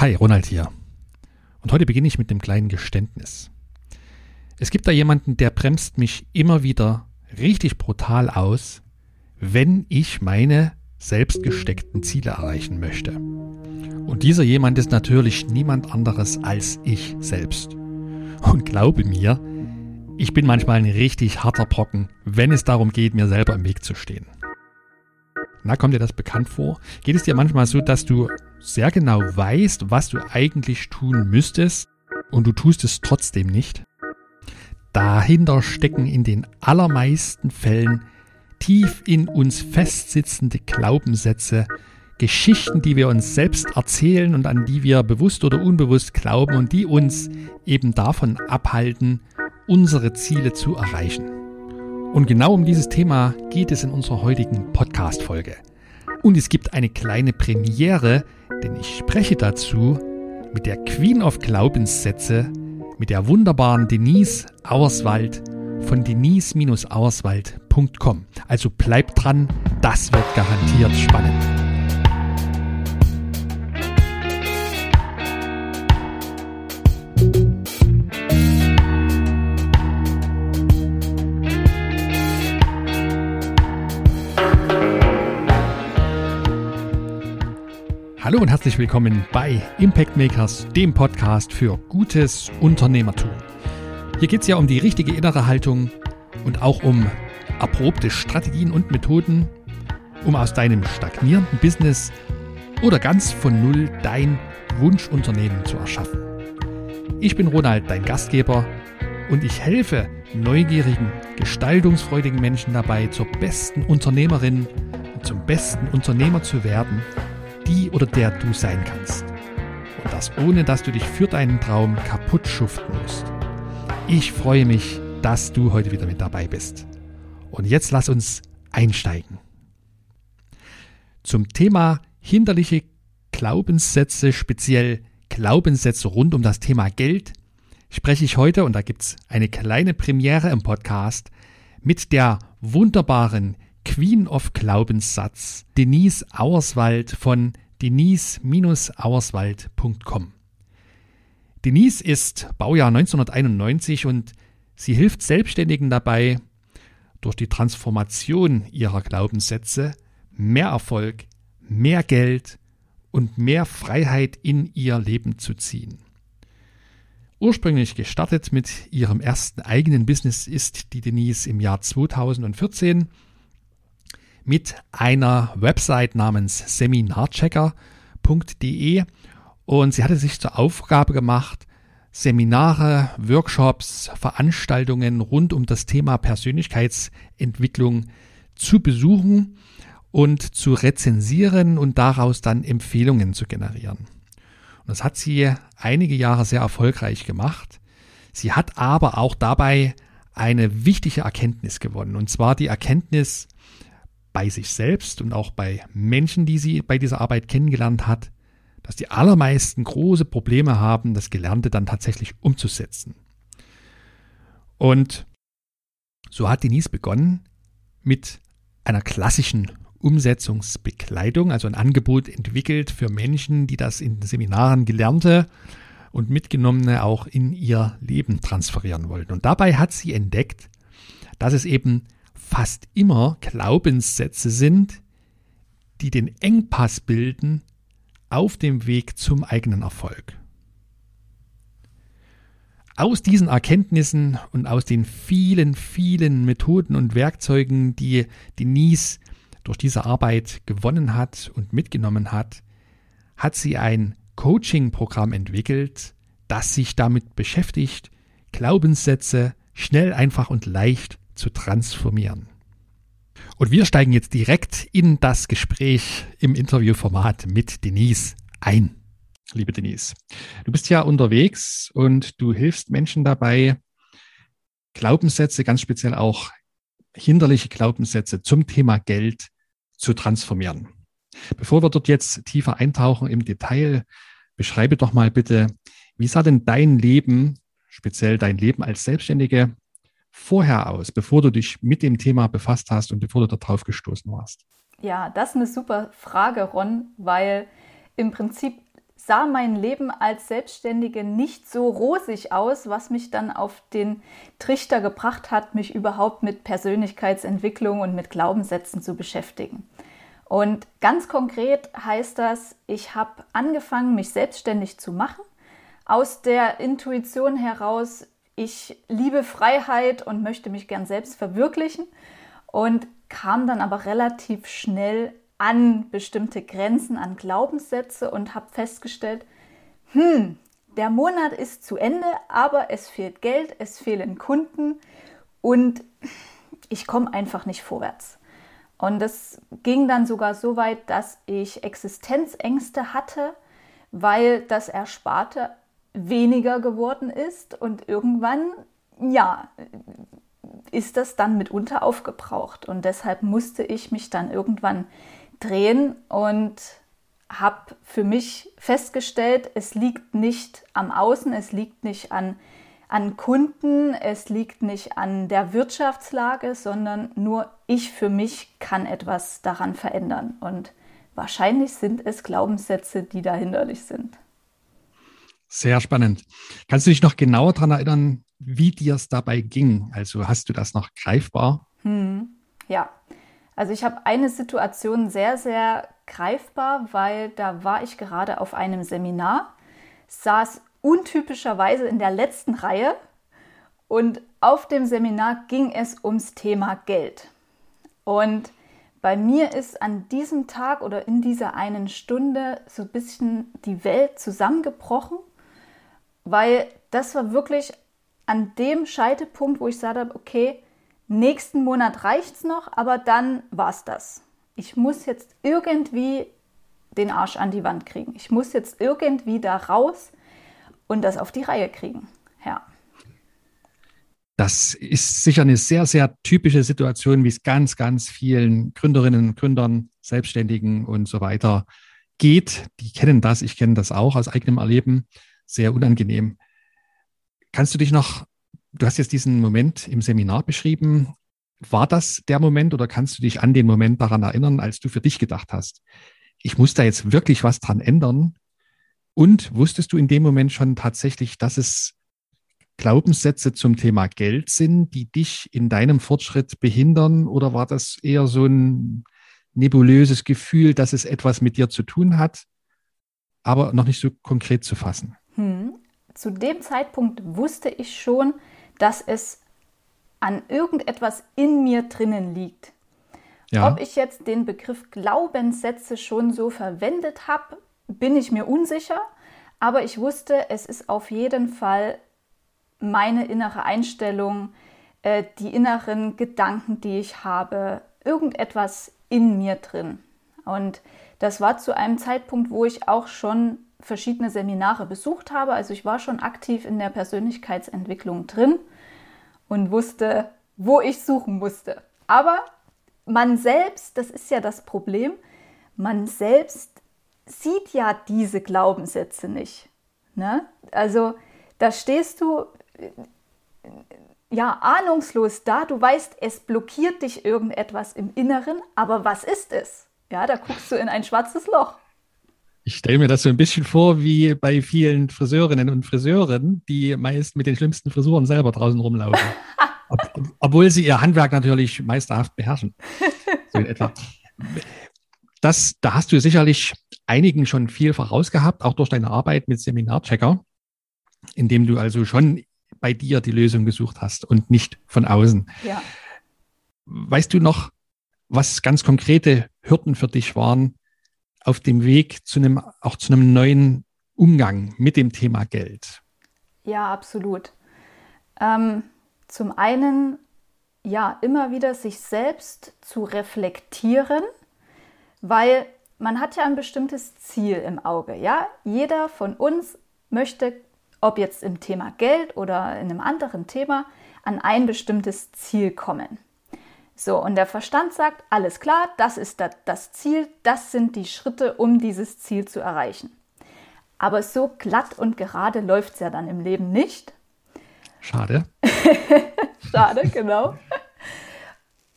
Hi, Ronald hier. Und heute beginne ich mit einem kleinen Geständnis. Es gibt da jemanden, der bremst mich immer wieder richtig brutal aus, wenn ich meine selbst gesteckten Ziele erreichen möchte. Und dieser jemand ist natürlich niemand anderes als ich selbst. Und glaube mir, ich bin manchmal ein richtig harter Brocken, wenn es darum geht, mir selber im Weg zu stehen. Na, kommt dir das bekannt vor? Geht es dir manchmal so, dass du sehr genau weißt, was du eigentlich tun müsstest und du tust es trotzdem nicht? Dahinter stecken in den allermeisten Fällen tief in uns festsitzende Glaubenssätze, Geschichten, die wir uns selbst erzählen und an die wir bewusst oder unbewusst glauben und die uns eben davon abhalten, unsere Ziele zu erreichen. Und genau um dieses Thema geht es in unserer heutigen Podcast-Folge. Und es gibt eine kleine Premiere, denn ich spreche dazu mit der Queen of Glaubenssätze, mit der wunderbaren Denise Auerswald von denise-auerswald.com. Also bleibt dran, das wird garantiert spannend. Hallo und herzlich willkommen bei Impact Makers, dem Podcast für gutes Unternehmertum. Hier geht es ja um die richtige innere Haltung und auch um erprobte Strategien und Methoden, um aus deinem stagnierenden Business oder ganz von Null dein Wunschunternehmen zu erschaffen. Ich bin Ronald, dein Gastgeber, und ich helfe neugierigen, gestaltungsfreudigen Menschen dabei, zur besten Unternehmerin und zum besten Unternehmer zu werden – die oder der du sein kannst. Und das ohne, dass du dich für deinen Traum kaputt schuften musst. Ich freue mich, dass du heute wieder mit dabei bist. Und jetzt lass uns einsteigen. Zum Thema hinderliche Glaubenssätze, speziell Glaubenssätze rund um das Thema Geld, spreche ich heute, und da gibt es eine kleine Premiere im Podcast, mit der wunderbaren Queen of Glaubenssatz, Denise Auerswald von denise-auerswald.com. Denise ist Baujahr 1991 und sie hilft Selbstständigen dabei, durch die Transformation ihrer Glaubenssätze mehr Erfolg, mehr Geld und mehr Freiheit in ihr Leben zu ziehen. Ursprünglich gestartet mit ihrem ersten eigenen Business ist die Denise im Jahr 2014 mit einer Website namens seminarchecker.de und sie hatte sich zur Aufgabe gemacht, Seminare, Workshops, Veranstaltungen rund um das Thema Persönlichkeitsentwicklung zu besuchen und zu rezensieren und daraus dann Empfehlungen zu generieren. Und das hat sie einige Jahre sehr erfolgreich gemacht. Sie hat aber auch dabei eine wichtige Erkenntnis gewonnen, und zwar die Erkenntnis, bei sich selbst und auch bei Menschen, die sie bei dieser Arbeit kennengelernt hat, dass die allermeisten große Probleme haben, das Gelernte dann tatsächlich umzusetzen. Und so hat Denise begonnen mit einer klassischen Umsetzungsbekleidung, also ein Angebot entwickelt für Menschen, die das in Seminaren gelernte und mitgenommene auch in ihr Leben transferieren wollten. Und dabei hat sie entdeckt, dass es eben fast immer Glaubenssätze sind, die den Engpass bilden auf dem Weg zum eigenen Erfolg. Aus diesen Erkenntnissen und aus den vielen, vielen Methoden und Werkzeugen, die Denise durch diese Arbeit gewonnen hat und mitgenommen hat, hat sie ein Coaching-Programm entwickelt, das sich damit beschäftigt, Glaubenssätze schnell, einfach und leicht zu transformieren. Und wir steigen jetzt direkt in das Gespräch im Interviewformat mit Denise ein. Liebe Denise, du bist ja unterwegs und du hilfst Menschen dabei, Glaubenssätze, ganz speziell auch hinderliche Glaubenssätze zum Thema Geld zu transformieren. Bevor wir dort jetzt tiefer eintauchen im Detail, beschreibe doch mal bitte, wie sah denn dein Leben, speziell dein Leben als Selbstständige, vorher aus, bevor du dich mit dem Thema befasst hast und bevor du darauf gestoßen warst? Ja, das ist eine super Frage, Ron, weil im Prinzip sah mein Leben als Selbstständige nicht so rosig aus, was mich dann auf den Trichter gebracht hat, mich überhaupt mit Persönlichkeitsentwicklung und mit Glaubenssätzen zu beschäftigen. Und ganz konkret heißt das, ich habe angefangen, mich selbstständig zu machen, aus der Intuition heraus, ich liebe Freiheit und möchte mich gern selbst verwirklichen und kam dann aber relativ schnell an bestimmte Grenzen, an Glaubenssätze und habe festgestellt, hm, der Monat ist zu Ende, aber es fehlt Geld, es fehlen Kunden und ich komme einfach nicht vorwärts. Und es ging dann sogar so weit, dass ich Existenzängste hatte, weil das Ersparte weniger geworden ist und irgendwann, ja, ist das dann mitunter aufgebraucht. Und deshalb musste ich mich dann irgendwann drehen und habe für mich festgestellt, es liegt nicht am Außen, es liegt nicht an, an Kunden, es liegt nicht an der Wirtschaftslage, sondern nur ich für mich kann etwas daran verändern. Und wahrscheinlich sind es Glaubenssätze, die da hinderlich sind. Sehr spannend. Kannst du dich noch genauer daran erinnern, wie dir es dabei ging? Also hast du das noch greifbar? Hm, ja, also ich habe eine Situation sehr, sehr greifbar, weil da war ich gerade auf einem Seminar, saß untypischerweise in der letzten Reihe und auf dem Seminar ging es ums Thema Geld. Und bei mir ist an diesem Tag oder in dieser einen Stunde so ein bisschen die Welt zusammengebrochen, weil das war wirklich an dem Scheitepunkt, wo ich gesagt habe, okay, nächsten Monat reicht es noch, aber dann war es das. Ich muss jetzt irgendwie den Arsch an die Wand kriegen. Ich muss jetzt irgendwie da raus und das auf die Reihe kriegen. Ja. Das ist sicher eine sehr, sehr typische Situation, wie es ganz, ganz vielen Gründerinnen und Gründern, Selbstständigen und so weiter geht. Die kennen das, ich kenne das auch aus eigenem Erleben. Sehr unangenehm. Kannst du dich noch Du hast jetzt diesen Moment im Seminar beschrieben. War das der Moment oder kannst du dich an den Moment daran erinnern, als du für dich gedacht hast, ich muss da jetzt wirklich was dran ändern? Und wusstest du in dem Moment schon tatsächlich, dass es Glaubenssätze zum Thema Geld sind, die dich in deinem Fortschritt behindern? Oder war das eher so ein nebulöses Gefühl, dass es etwas mit dir zu tun hat, aber noch nicht so konkret zu fassen? Hm. Zu dem Zeitpunkt wusste ich schon, dass es an irgendetwas in mir drinnen liegt. Ja. Ob ich jetzt den Begriff Glaubenssätze schon so verwendet habe, bin ich mir unsicher, aber ich wusste, es ist auf jeden Fall meine innere Einstellung, äh, die inneren Gedanken, die ich habe, irgendetwas in mir drin. Und das war zu einem Zeitpunkt, wo ich auch schon verschiedene Seminare besucht habe. Also ich war schon aktiv in der Persönlichkeitsentwicklung drin und wusste, wo ich suchen musste. Aber man selbst, das ist ja das Problem, man selbst sieht ja diese Glaubenssätze nicht. Ne? Also da stehst du ja ahnungslos da, du weißt, es blockiert dich irgendetwas im Inneren, aber was ist es? Ja, da guckst du in ein schwarzes Loch. Ich stelle mir das so ein bisschen vor wie bei vielen Friseurinnen und Friseuren, die meist mit den schlimmsten Frisuren selber draußen rumlaufen. Ob, obwohl sie ihr Handwerk natürlich meisterhaft beherrschen. So in etwa. Das, da hast du sicherlich einigen schon viel vorausgehabt, auch durch deine Arbeit mit Seminarchecker, indem du also schon bei dir die Lösung gesucht hast und nicht von außen. Ja. Weißt du noch, was ganz konkrete Hürden für dich waren, auf dem Weg zu einem, auch zu einem neuen Umgang mit dem Thema Geld? Ja, absolut. Ähm, zum einen, ja, immer wieder sich selbst zu reflektieren, weil man hat ja ein bestimmtes Ziel im Auge. Ja, jeder von uns möchte, ob jetzt im Thema Geld oder in einem anderen Thema, an ein bestimmtes Ziel kommen. So, und der Verstand sagt, alles klar, das ist das Ziel, das sind die Schritte, um dieses Ziel zu erreichen. Aber so glatt und gerade läuft es ja dann im Leben nicht. Schade. Schade, genau.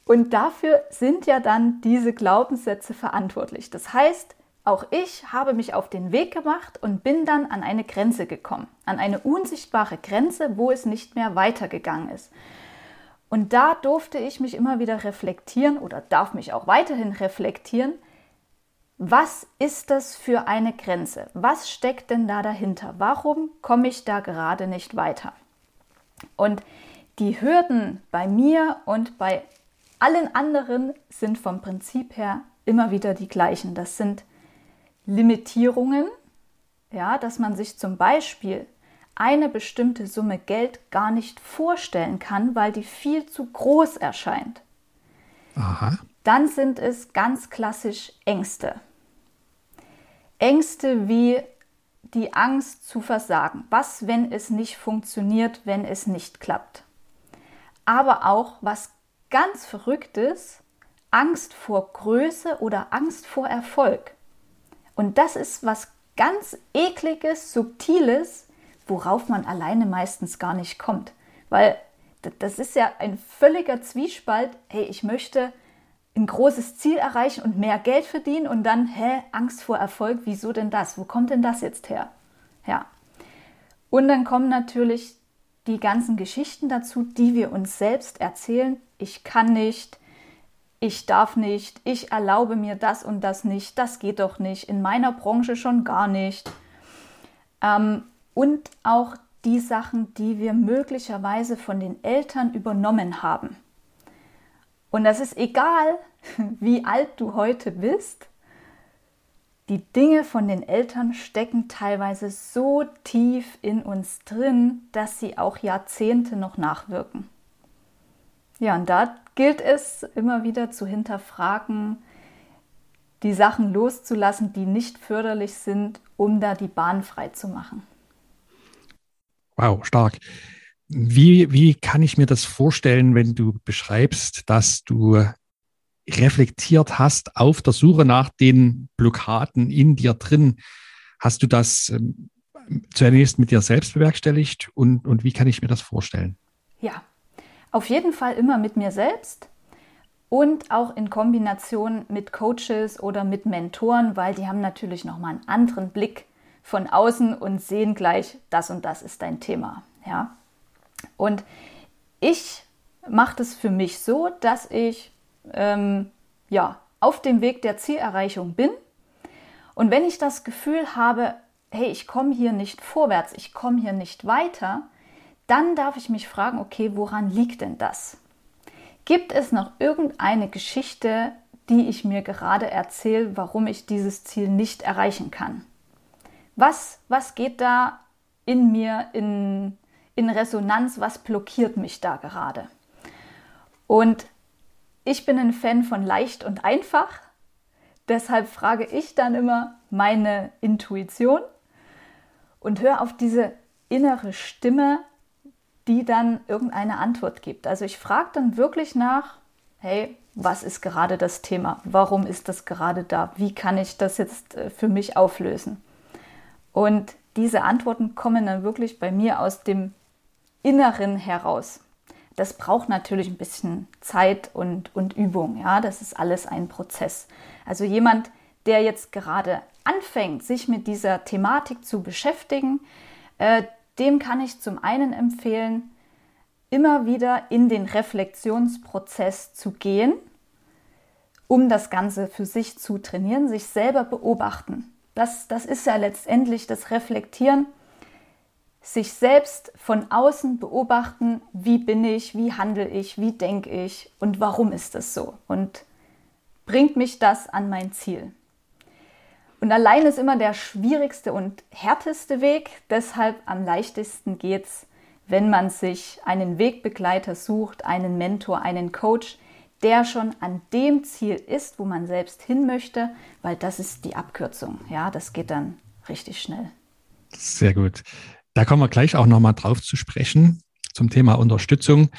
Und dafür sind ja dann diese Glaubenssätze verantwortlich. Das heißt, auch ich habe mich auf den Weg gemacht und bin dann an eine Grenze gekommen, an eine unsichtbare Grenze, wo es nicht mehr weitergegangen ist. Und da durfte ich mich immer wieder reflektieren oder darf mich auch weiterhin reflektieren, was ist das für eine Grenze? Was steckt denn da dahinter? Warum komme ich da gerade nicht weiter? Und die Hürden bei mir und bei allen anderen sind vom Prinzip her immer wieder die gleichen. Das sind Limitierungen, ja, dass man sich zum Beispiel eine bestimmte Summe Geld gar nicht vorstellen kann, weil die viel zu groß erscheint. Aha. Dann sind es ganz klassisch Ängste. Ängste wie die Angst zu versagen. Was, wenn es nicht funktioniert, wenn es nicht klappt? Aber auch was ganz Verrücktes, Angst vor Größe oder Angst vor Erfolg. Und das ist was ganz ekliges, subtiles, worauf man alleine meistens gar nicht kommt. Weil das ist ja ein völliger Zwiespalt. Hey, ich möchte ein großes Ziel erreichen und mehr Geld verdienen und dann, hä, Angst vor Erfolg, wieso denn das? Wo kommt denn das jetzt her? Ja. Und dann kommen natürlich die ganzen Geschichten dazu, die wir uns selbst erzählen. Ich kann nicht, ich darf nicht, ich erlaube mir das und das nicht, das geht doch nicht, in meiner Branche schon gar nicht. Ähm, und auch die Sachen, die wir möglicherweise von den Eltern übernommen haben. Und das ist egal, wie alt du heute bist. Die Dinge von den Eltern stecken teilweise so tief in uns drin, dass sie auch Jahrzehnte noch nachwirken. Ja, und da gilt es immer wieder zu hinterfragen, die Sachen loszulassen, die nicht förderlich sind, um da die Bahn frei zu machen. Wow, stark. Wie, wie kann ich mir das vorstellen, wenn du beschreibst, dass du reflektiert hast auf der Suche nach den Blockaden in dir drin? Hast du das ähm, zunächst mit dir selbst bewerkstelligt und, und wie kann ich mir das vorstellen? Ja, auf jeden Fall immer mit mir selbst und auch in Kombination mit Coaches oder mit Mentoren, weil die haben natürlich nochmal einen anderen Blick von außen und sehen gleich, das und das ist dein Thema. Ja. Und ich mache das für mich so, dass ich ähm, ja, auf dem Weg der Zielerreichung bin. Und wenn ich das Gefühl habe, hey, ich komme hier nicht vorwärts, ich komme hier nicht weiter, dann darf ich mich fragen, okay, woran liegt denn das? Gibt es noch irgendeine Geschichte, die ich mir gerade erzähle, warum ich dieses Ziel nicht erreichen kann? Was, was geht da in mir in, in Resonanz, was blockiert mich da gerade. Und ich bin ein Fan von leicht und einfach. Deshalb frage ich dann immer meine Intuition und höre auf diese innere Stimme, die dann irgendeine Antwort gibt. Also ich frage dann wirklich nach, hey, was ist gerade das Thema? Warum ist das gerade da? Wie kann ich das jetzt äh, für mich auflösen? Und diese Antworten kommen dann wirklich bei mir aus dem Inneren heraus. Das braucht natürlich ein bisschen Zeit und, und Übung. Ja, das ist alles ein Prozess. Also jemand, der jetzt gerade anfängt, sich mit dieser Thematik zu beschäftigen, äh, dem kann ich zum einen empfehlen, immer wieder in den Reflexionsprozess zu gehen, um das Ganze für sich zu trainieren, sich selber beobachten. Das, das ist ja letztendlich das Reflektieren, sich selbst von außen beobachten, wie bin ich, wie handle ich, wie denke ich und warum ist das so und bringt mich das an mein Ziel. Und allein ist immer der schwierigste und härteste Weg, deshalb am leichtesten geht es, wenn man sich einen Wegbegleiter sucht, einen Mentor, einen Coach, der schon an dem Ziel ist, wo man selbst hin möchte, weil das ist die Abkürzung. Ja, das geht dann richtig schnell. Sehr gut. Da kommen wir gleich auch nochmal drauf zu sprechen zum Thema Unterstützung.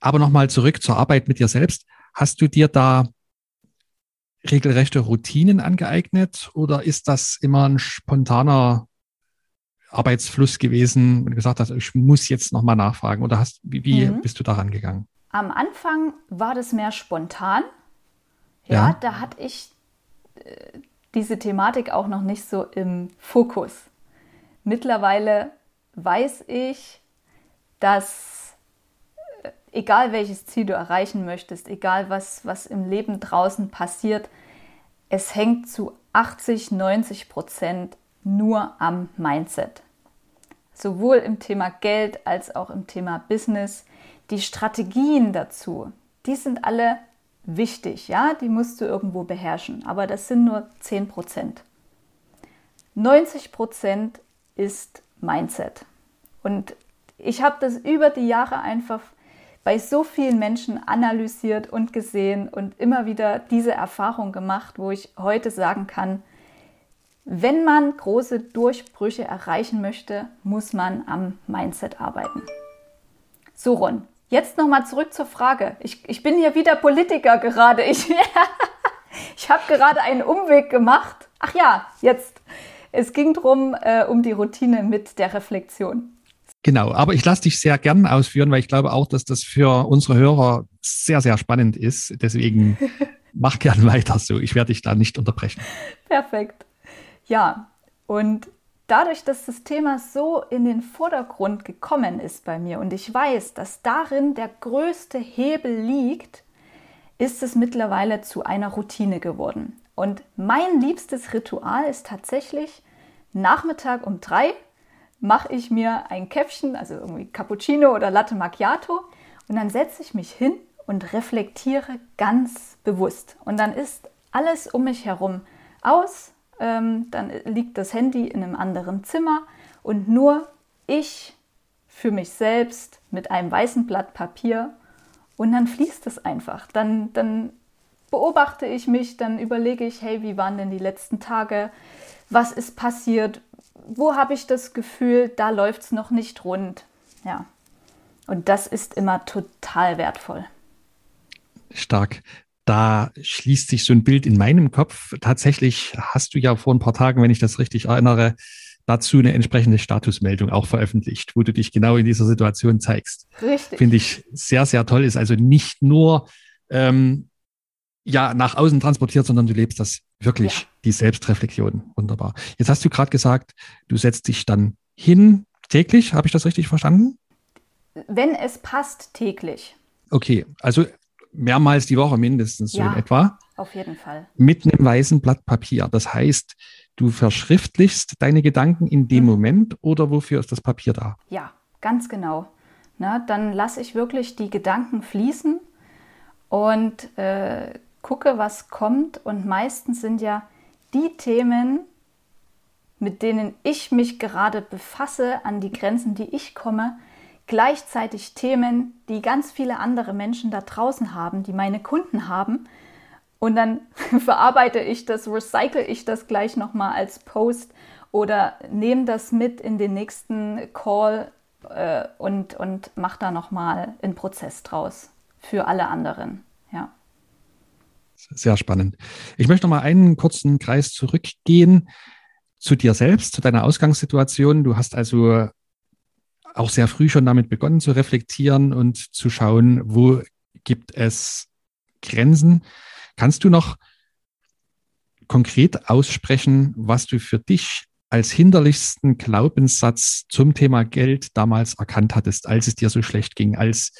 Aber nochmal zurück zur Arbeit mit dir selbst. Hast du dir da regelrechte Routinen angeeignet oder ist das immer ein spontaner Arbeitsfluss gewesen, wenn du gesagt hast, ich muss jetzt nochmal nachfragen oder hast, wie, wie mhm. bist du daran gegangen? Am Anfang war das mehr spontan. Ja, ja. da hatte ich äh, diese Thematik auch noch nicht so im Fokus. Mittlerweile weiß ich, dass äh, egal welches Ziel du erreichen möchtest, egal was, was im Leben draußen passiert, es hängt zu 80, 90 Prozent nur am Mindset. Sowohl im Thema Geld als auch im Thema Business. Die Strategien dazu, die sind alle wichtig, ja, die musst du irgendwo beherrschen, aber das sind nur 10 Prozent. 90 Prozent ist Mindset. Und ich habe das über die Jahre einfach bei so vielen Menschen analysiert und gesehen und immer wieder diese Erfahrung gemacht, wo ich heute sagen kann, wenn man große Durchbrüche erreichen möchte, muss man am Mindset arbeiten. So, Ron, jetzt nochmal zurück zur Frage. Ich, ich bin hier wieder Politiker gerade. Ich, ich habe gerade einen Umweg gemacht. Ach ja, jetzt. Es ging darum, äh, um die Routine mit der Reflexion. Genau, aber ich lasse dich sehr gern ausführen, weil ich glaube auch, dass das für unsere Hörer sehr, sehr spannend ist. Deswegen mach gern weiter so. Ich werde dich da nicht unterbrechen. Perfekt. Ja, und dadurch, dass das Thema so in den Vordergrund gekommen ist bei mir und ich weiß, dass darin der größte Hebel liegt, ist es mittlerweile zu einer Routine geworden. Und mein liebstes Ritual ist tatsächlich Nachmittag um drei mache ich mir ein Käffchen, also irgendwie Cappuccino oder Latte Macchiato und dann setze ich mich hin und reflektiere ganz bewusst. Und dann ist alles um mich herum aus, ähm, dann liegt das Handy in einem anderen Zimmer und nur ich für mich selbst mit einem weißen Blatt Papier und dann fließt es einfach. Dann, dann beobachte ich mich, dann überlege ich, hey, wie waren denn die letzten Tage? Was ist passiert? wo habe ich das Gefühl, da läuft es noch nicht rund. Ja. Und das ist immer total wertvoll. Stark. Da schließt sich so ein Bild in meinem Kopf. Tatsächlich hast du ja vor ein paar Tagen, wenn ich das richtig erinnere, dazu eine entsprechende Statusmeldung auch veröffentlicht, wo du dich genau in dieser Situation zeigst. Richtig. Finde ich sehr, sehr toll. Ist also nicht nur ähm, ja nach außen transportiert, sondern du lebst das wirklich, ja. die Selbstreflexion. Wunderbar. Jetzt hast du gerade gesagt, du setzt dich dann hin täglich. Habe ich das richtig verstanden? Wenn es passt, täglich. Okay, also mehrmals die Woche mindestens so ja, in etwa. Auf jeden Fall. Mit einem weißen Blatt Papier. Das heißt, du verschriftlichst deine Gedanken in dem mhm. Moment oder wofür ist das Papier da? Ja, ganz genau. Na, dann lasse ich wirklich die Gedanken fließen und äh, gucke, was kommt. Und meistens sind ja die Themen, mit denen ich mich gerade befasse, an die Grenzen, die ich komme, gleichzeitig Themen, die ganz viele andere Menschen da draußen haben, die meine Kunden haben. Und dann verarbeite ich das, recycle ich das gleich nochmal als Post oder nehme das mit in den nächsten Call äh, und, und mache da nochmal einen Prozess draus für alle anderen. Ja. Sehr spannend. Ich möchte noch mal einen kurzen Kreis zurückgehen zu dir selbst, zu deiner Ausgangssituation. Du hast also auch sehr früh schon damit begonnen zu reflektieren und zu schauen, wo gibt es Grenzen. Kannst du noch konkret aussprechen, was du für dich als hinderlichsten Glaubenssatz zum Thema Geld damals erkannt hattest, als es dir so schlecht ging, als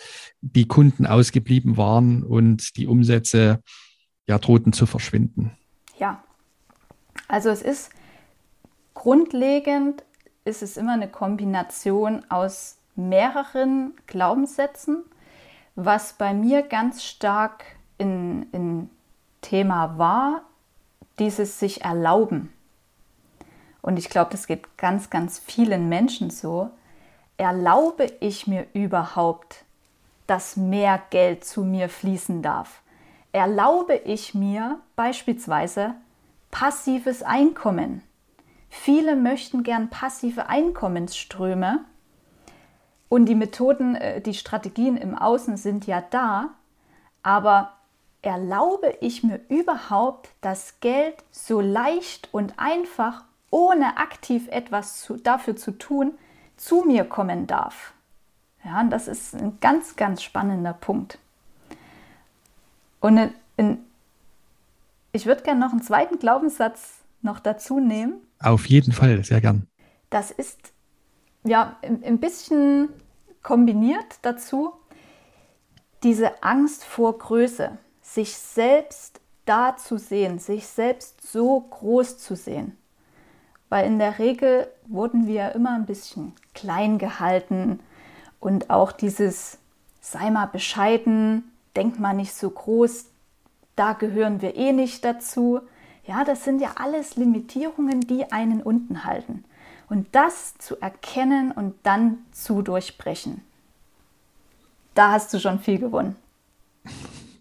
die Kunden ausgeblieben waren und die Umsätze ja drohten zu verschwinden? Ja, also es ist grundlegend, ist es immer eine Kombination aus mehreren Glaubenssätzen, was bei mir ganz stark in, in Thema war, dieses sich erlauben. Und ich glaube, das geht ganz, ganz vielen Menschen so. Erlaube ich mir überhaupt, dass mehr Geld zu mir fließen darf? erlaube ich mir beispielsweise passives Einkommen. Viele möchten gern passive Einkommensströme und die Methoden, äh, die Strategien im Außen sind ja da, aber erlaube ich mir überhaupt, dass Geld so leicht und einfach, ohne aktiv etwas zu, dafür zu tun, zu mir kommen darf? Ja, und das ist ein ganz, ganz spannender Punkt. Und in, in, ich würde gerne noch einen zweiten Glaubenssatz noch dazu nehmen? Auf jeden Fall, sehr gern. Das ist ja ein bisschen kombiniert dazu diese Angst vor Größe, sich selbst da zu sehen, sich selbst so groß zu sehen. Weil in der Regel wurden wir immer ein bisschen klein gehalten und auch dieses sei mal bescheiden, denk mal nicht so groß, da gehören wir eh nicht dazu. Ja, das sind ja alles Limitierungen, die einen unten halten. Und das zu erkennen und dann zu durchbrechen, da hast du schon viel gewonnen.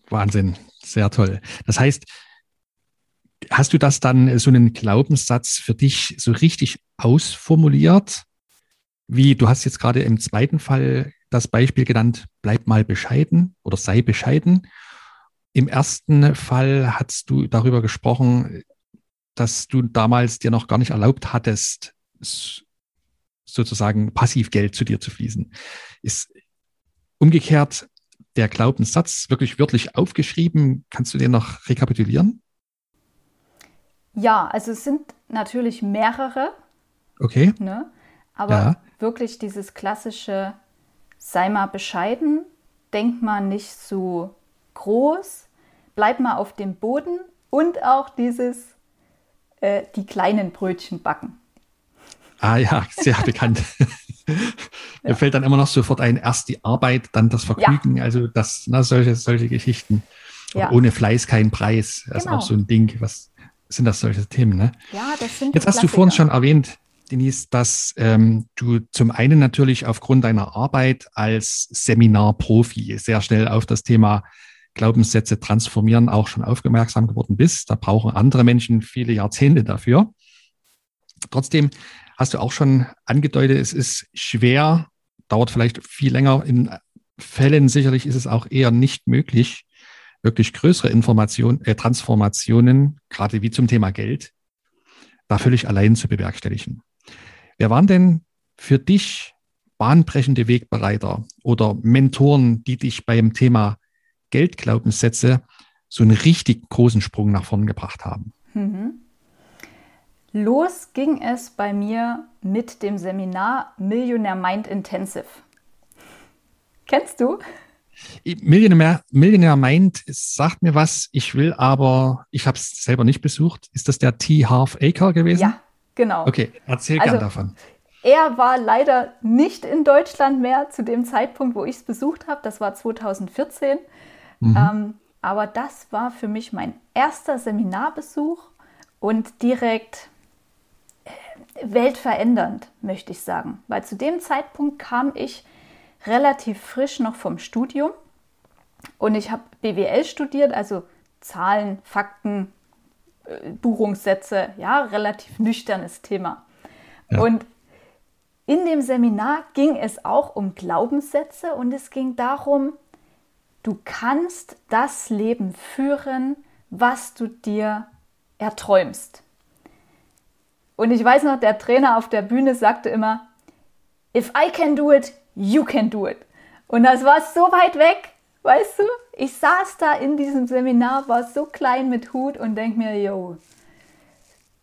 Wahnsinn, sehr toll. Das heißt, hast du das dann so einen Glaubenssatz für dich so richtig ausformuliert? Wie du hast jetzt gerade im zweiten Fall das Beispiel genannt, bleib mal bescheiden oder sei bescheiden. Im ersten Fall hast du darüber gesprochen, dass du damals dir noch gar nicht erlaubt hattest, sozusagen Passivgeld zu dir zu fließen. Ist umgekehrt der Glaubenssatz wirklich wörtlich aufgeschrieben? Kannst du den noch rekapitulieren? Ja, also es sind natürlich mehrere. Okay. Ne? Aber ja. wirklich dieses klassische, sei mal bescheiden, denk mal nicht so groß, bleib mal auf dem Boden und auch dieses, äh, die kleinen Brötchen backen. Ah ja, sehr bekannt. Mir ja. fällt dann immer noch sofort ein, erst die Arbeit, dann das Vergnügen, ja. also das, na, solche, solche Geschichten. Ja. Ohne Fleiß kein Preis. Das genau. ist auch so ein Ding. Was sind das solche Themen, ne? Ja, das sind Jetzt hast Klassiker. du vorhin schon erwähnt, Denise, dass ähm, du zum einen natürlich aufgrund deiner Arbeit als Seminarprofi sehr schnell auf das Thema Glaubenssätze transformieren auch schon aufmerksam geworden bist. Da brauchen andere Menschen viele Jahrzehnte dafür. Trotzdem hast du auch schon angedeutet, es ist schwer, dauert vielleicht viel länger. In Fällen sicherlich ist es auch eher nicht möglich, wirklich größere Informationen, äh, Transformationen, gerade wie zum Thema Geld, da völlig allein zu bewerkstelligen. Wer waren denn für dich bahnbrechende Wegbereiter oder Mentoren, die dich beim Thema Geldglaubenssätze so einen richtig großen Sprung nach vorn gebracht haben? Mhm. Los ging es bei mir mit dem Seminar Millionaire Mind Intensive. Kennst du? Millionaire, Millionaire Mind sagt mir was. Ich will aber, ich habe es selber nicht besucht. Ist das der T. Half Acre gewesen? Ja, genau. Okay, erzähl also, gern davon. Er war leider nicht in Deutschland mehr zu dem Zeitpunkt, wo ich es besucht habe. Das war 2014. Mhm. Ähm, aber das war für mich mein erster Seminarbesuch und direkt weltverändernd, möchte ich sagen. Weil zu dem Zeitpunkt kam ich relativ frisch noch vom Studium und ich habe BWL studiert, also Zahlen, Fakten, äh, Buchungssätze, ja, relativ nüchternes Thema. Ja. Und in dem Seminar ging es auch um Glaubenssätze und es ging darum, du kannst das Leben führen, was du dir erträumst. Und ich weiß noch, der Trainer auf der Bühne sagte immer, if I can do it, you can do it. Und das war so weit weg, weißt du? Ich saß da in diesem Seminar, war so klein mit Hut und denk mir, yo,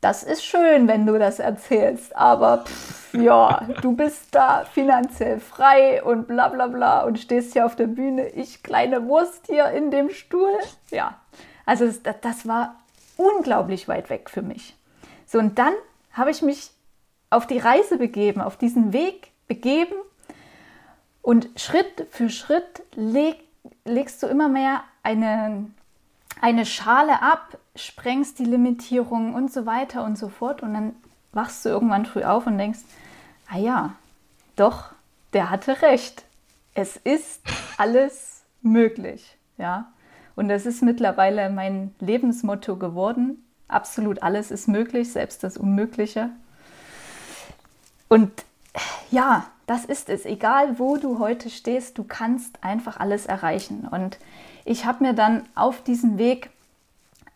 das ist schön, wenn du das erzählst, aber pff, ja, du bist da finanziell frei und bla bla bla und stehst hier auf der Bühne, ich kleine Wurst hier in dem Stuhl. Ja, also das, das war unglaublich weit weg für mich. So, und dann habe ich mich auf die Reise begeben, auf diesen Weg begeben und Schritt für Schritt leg, legst du immer mehr eine, eine Schale ab, sprengst die Limitierungen und so weiter und so fort und dann wachst du irgendwann früh auf und denkst, ah ja, doch, der hatte recht. Es ist alles möglich, ja. Und das ist mittlerweile mein Lebensmotto geworden. Absolut alles ist möglich, selbst das Unmögliche. Und ja, das ist es. Egal, wo du heute stehst, du kannst einfach alles erreichen. Und ich habe mir dann auf diesem Weg,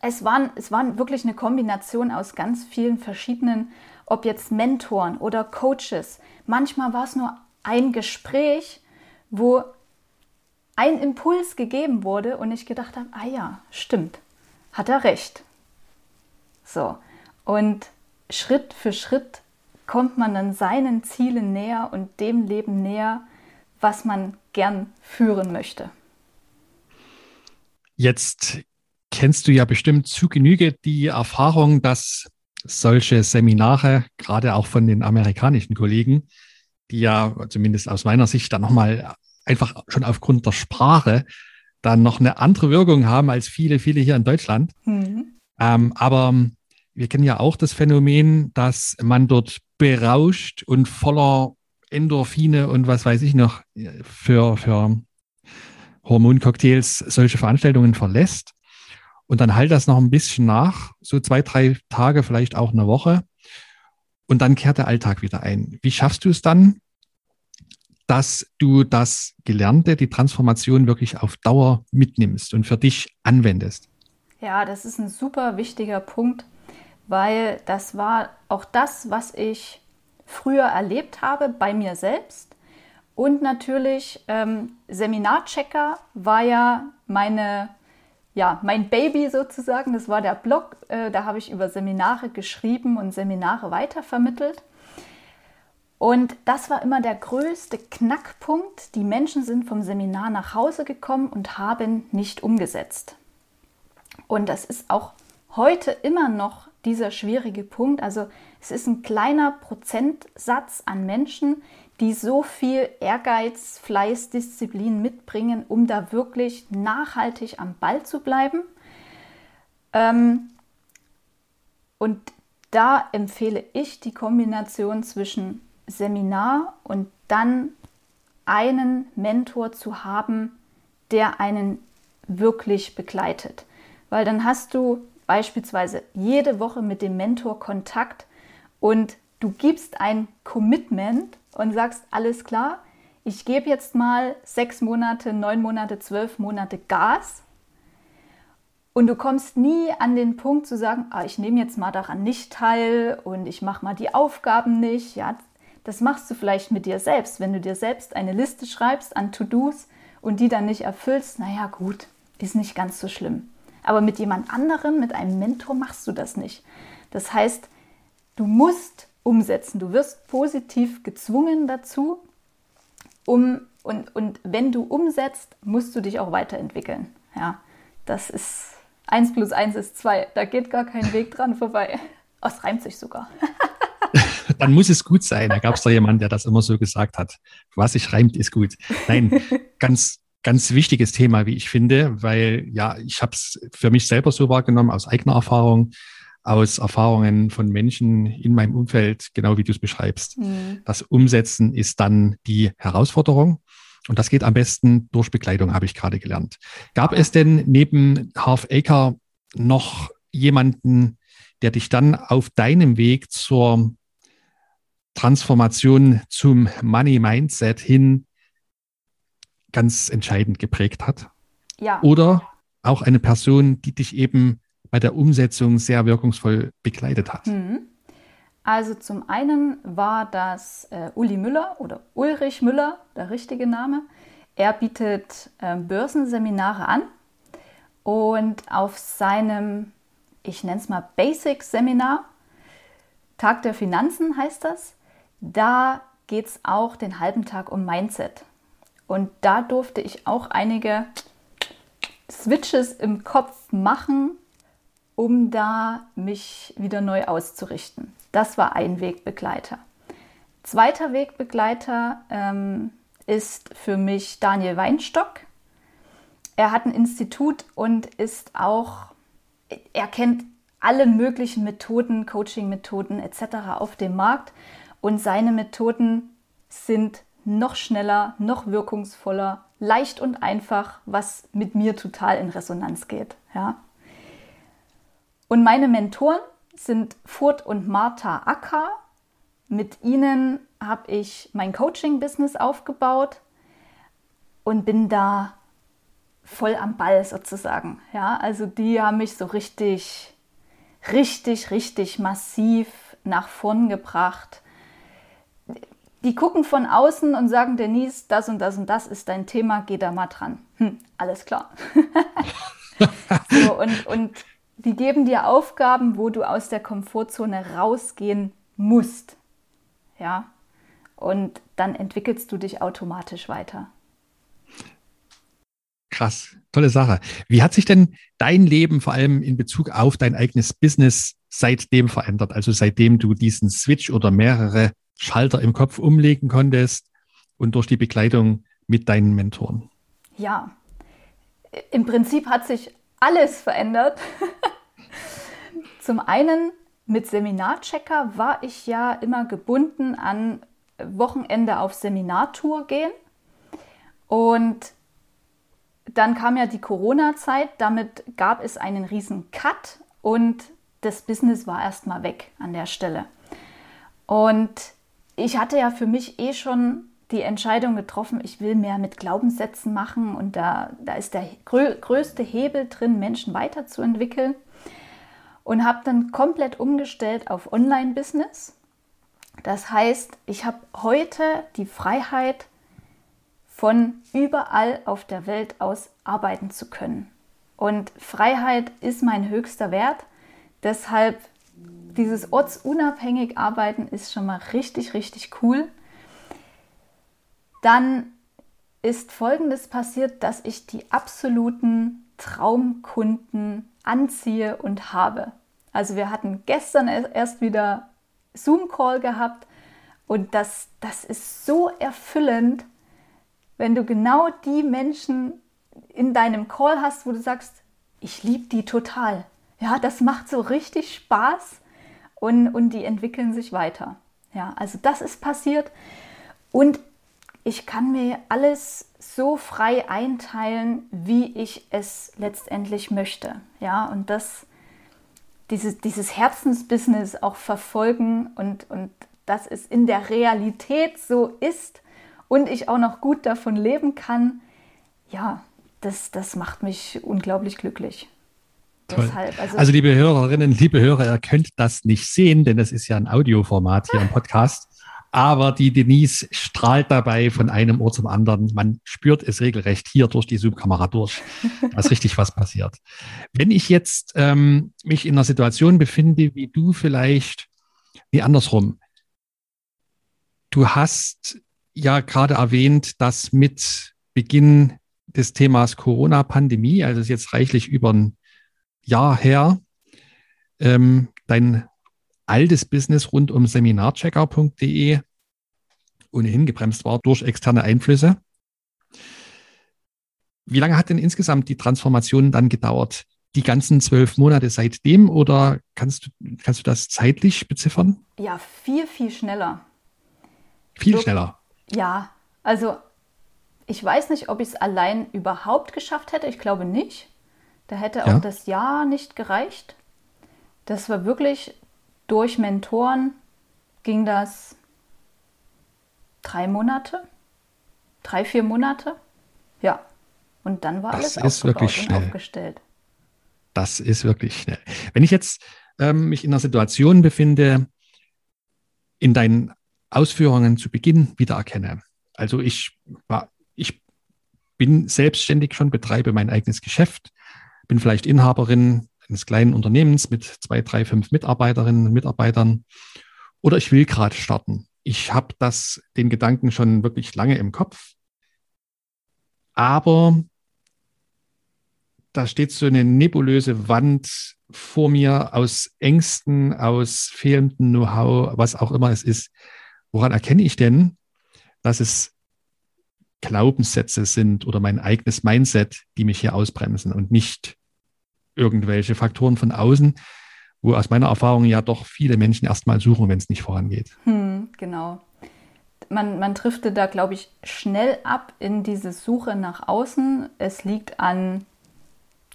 es waren, es waren wirklich eine Kombination aus ganz vielen verschiedenen, ob jetzt Mentoren oder Coaches. Manchmal war es nur ein Gespräch, wo ein Impuls gegeben wurde und ich gedacht habe, ah ja, stimmt, hat er recht. So. Und Schritt für Schritt kommt man dann seinen Zielen näher und dem Leben näher, was man gern führen möchte. Jetzt kennst du ja bestimmt zu Genüge die Erfahrung, dass solche Seminare, gerade auch von den amerikanischen Kollegen, die ja zumindest aus meiner Sicht dann nochmal einfach schon aufgrund der Sprache dann noch eine andere Wirkung haben als viele, viele hier in Deutschland. Mhm. Ähm, aber wir kennen ja auch das Phänomen, dass man dort berauscht und voller Endorphine und was weiß ich noch für, für Hormoncocktails solche Veranstaltungen verlässt. Und dann halt das noch ein bisschen nach, so zwei, drei Tage, vielleicht auch eine Woche. Und dann kehrt der Alltag wieder ein. Wie schaffst du es dann, dass du das Gelernte, die Transformation wirklich auf Dauer mitnimmst und für dich anwendest? Ja, das ist ein super wichtiger Punkt, weil das war auch das, was ich früher erlebt habe bei mir selbst. Und natürlich ähm, Seminarchecker war ja meine, ja, mein Baby sozusagen. Das war der Blog. Äh, da habe ich über Seminare geschrieben und Seminare weitervermittelt. Und das war immer der größte Knackpunkt. Die Menschen sind vom Seminar nach Hause gekommen und haben nicht umgesetzt. Und das ist auch heute immer noch dieser schwierige Punkt. Also es ist ein kleiner Prozentsatz an Menschen, die so viel Ehrgeiz, Fleiß, Disziplin mitbringen, um da wirklich nachhaltig am Ball zu bleiben. Ähm, und da empfehle ich die Kombination zwischen Seminar und dann einen Mentor zu haben, der einen wirklich begleitet. Weil dann hast du beispielsweise jede Woche mit dem Mentor Kontakt und du gibst ein Commitment und sagst, alles klar, ich gebe jetzt mal sechs Monate, neun Monate, zwölf Monate Gas und du kommst nie an den Punkt zu sagen, ah, ich nehme jetzt mal daran nicht teil und ich mache mal die Aufgaben nicht. Ja, das machst du vielleicht mit dir selbst. Wenn du dir selbst eine Liste schreibst an To-Dos und die dann nicht erfüllst, naja gut, ist nicht ganz so schlimm. Aber mit jemand anderem, mit einem Mentor machst du das nicht. Das heißt, du musst umsetzen. Du wirst positiv gezwungen dazu, um und, und wenn du umsetzt, musst du dich auch weiterentwickeln. Ja, das ist 1 plus 1 ist 2. Da geht gar kein Weg dran vorbei. Oh, es reimt sich sogar. dann muss es gut sein. Da gab es da jemanden, der das immer so gesagt hat. Was sich reimt, ist gut. Nein, ganz, ganz wichtiges Thema, wie ich finde, weil ja, ich habe es für mich selber so wahrgenommen, aus eigener Erfahrung, aus Erfahrungen von Menschen in meinem Umfeld, genau wie du es beschreibst. Mhm. Das Umsetzen ist dann die Herausforderung. Und das geht am besten durch Begleitung, habe ich gerade gelernt. Gab es denn neben Half Acre noch jemanden, der dich dann auf deinem Weg zur Transformation zum Money Mindset hin ganz entscheidend geprägt hat? Ja. Oder auch eine Person, die dich eben bei der Umsetzung sehr wirkungsvoll begleitet hat? Mhm. Also zum einen war das äh, Uli Müller oder Ulrich Müller, der richtige Name. Er bietet äh, Börsenseminare an und auf seinem, ich nenne es mal Basic-Seminar, Tag der Finanzen heißt das, da geht es auch den halben Tag um Mindset. Und da durfte ich auch einige Switches im Kopf machen, um da mich wieder neu auszurichten. Das war ein Wegbegleiter. Zweiter Wegbegleiter ähm, ist für mich Daniel Weinstock. Er hat ein Institut und ist auch, er kennt alle möglichen Methoden, Coaching-Methoden etc. auf dem Markt und seine Methoden sind noch schneller, noch wirkungsvoller, leicht und einfach, was mit mir total in Resonanz geht. Ja. Und meine Mentoren sind Furt und Martha Acker. Mit ihnen habe ich mein Coaching-Business aufgebaut und bin da voll am Ball sozusagen. Ja, also die haben mich so richtig, richtig, richtig massiv nach vorn gebracht die gucken von außen und sagen, Denise, das und das und das ist dein Thema, geh da mal dran. Hm, alles klar. so, und, und die geben dir Aufgaben, wo du aus der Komfortzone rausgehen musst. Ja, und dann entwickelst du dich automatisch weiter. Krass, tolle Sache. Wie hat sich denn dein Leben vor allem in Bezug auf dein eigenes Business seitdem verändert? Also seitdem du diesen Switch oder mehrere Schalter im Kopf umlegen konntest und durch die Begleitung mit deinen Mentoren? Ja, im Prinzip hat sich alles verändert. Zum einen mit Seminarchecker war ich ja immer gebunden an Wochenende auf Seminartour gehen. Und dann kam ja die Corona-Zeit, damit gab es einen riesen Cut und das Business war erstmal weg an der Stelle. Und ich hatte ja für mich eh schon die Entscheidung getroffen, ich will mehr mit Glaubenssätzen machen und da, da ist der grö größte Hebel drin, Menschen weiterzuentwickeln. Und habe dann komplett umgestellt auf Online-Business. Das heißt, ich habe heute die Freiheit, von überall auf der Welt aus arbeiten zu können. Und Freiheit ist mein höchster Wert. Deshalb dieses ortsunabhängig arbeiten ist schon mal richtig, richtig cool. Dann ist Folgendes passiert, dass ich die absoluten Traumkunden anziehe und habe. Also wir hatten gestern erst wieder Zoom-Call gehabt und das, das ist so erfüllend, wenn du genau die Menschen in deinem Call hast, wo du sagst, ich liebe die total. Ja, das macht so richtig Spaß und, und die entwickeln sich weiter. Ja, also das ist passiert und ich kann mir alles so frei einteilen, wie ich es letztendlich möchte. Ja, und das, dieses, dieses Herzensbusiness auch verfolgen und, und dass es in der Realität so ist und ich auch noch gut davon leben kann, ja, das, das macht mich unglaublich glücklich. Deshalb, also, also, liebe Hörerinnen, liebe Hörer, ihr könnt das nicht sehen, denn das ist ja ein Audioformat hier im Podcast. Aber die Denise strahlt dabei von einem Ohr zum anderen. Man spürt es regelrecht hier durch die Zoom-Kamera durch, dass richtig was passiert. Wenn ich jetzt ähm, mich in einer Situation befinde, wie du vielleicht, nee, andersrum. Du hast ja gerade erwähnt, dass mit Beginn des Themas Corona-Pandemie, also ist jetzt reichlich über ein Jahr her, ähm, dein altes Business rund um seminarchecker.de ohnehin gebremst war durch externe Einflüsse. Wie lange hat denn insgesamt die Transformation dann gedauert? Die ganzen zwölf Monate seitdem oder kannst du, kannst du das zeitlich beziffern? Ja, viel, viel schneller. Viel so, schneller. Ja, also ich weiß nicht, ob ich es allein überhaupt geschafft hätte. Ich glaube nicht. Da hätte ja. auch das Jahr nicht gereicht. Das war wirklich durch Mentoren ging das drei Monate, drei, vier Monate. Ja. Und dann war das alles ist wirklich schnell. aufgestellt. Das ist wirklich schnell. Wenn ich jetzt ähm, mich in einer Situation befinde, in deinen Ausführungen zu Beginn wiedererkenne. Also ich war, ich bin selbstständig schon, betreibe mein eigenes Geschäft, bin vielleicht Inhaberin eines kleinen Unternehmens mit zwei, drei, fünf Mitarbeiterinnen und Mitarbeitern oder ich will gerade starten. Ich habe das, den Gedanken schon wirklich lange im Kopf, aber da steht so eine nebulöse Wand vor mir aus Ängsten, aus fehlendem Know-how, was auch immer es ist. Woran erkenne ich denn, dass es Glaubenssätze sind oder mein eigenes Mindset, die mich hier ausbremsen und nicht irgendwelche Faktoren von außen, wo aus meiner Erfahrung ja doch viele Menschen erstmal suchen, wenn es nicht vorangeht. Hm, genau. Man, man driftet da, glaube ich, schnell ab in diese Suche nach außen. Es liegt an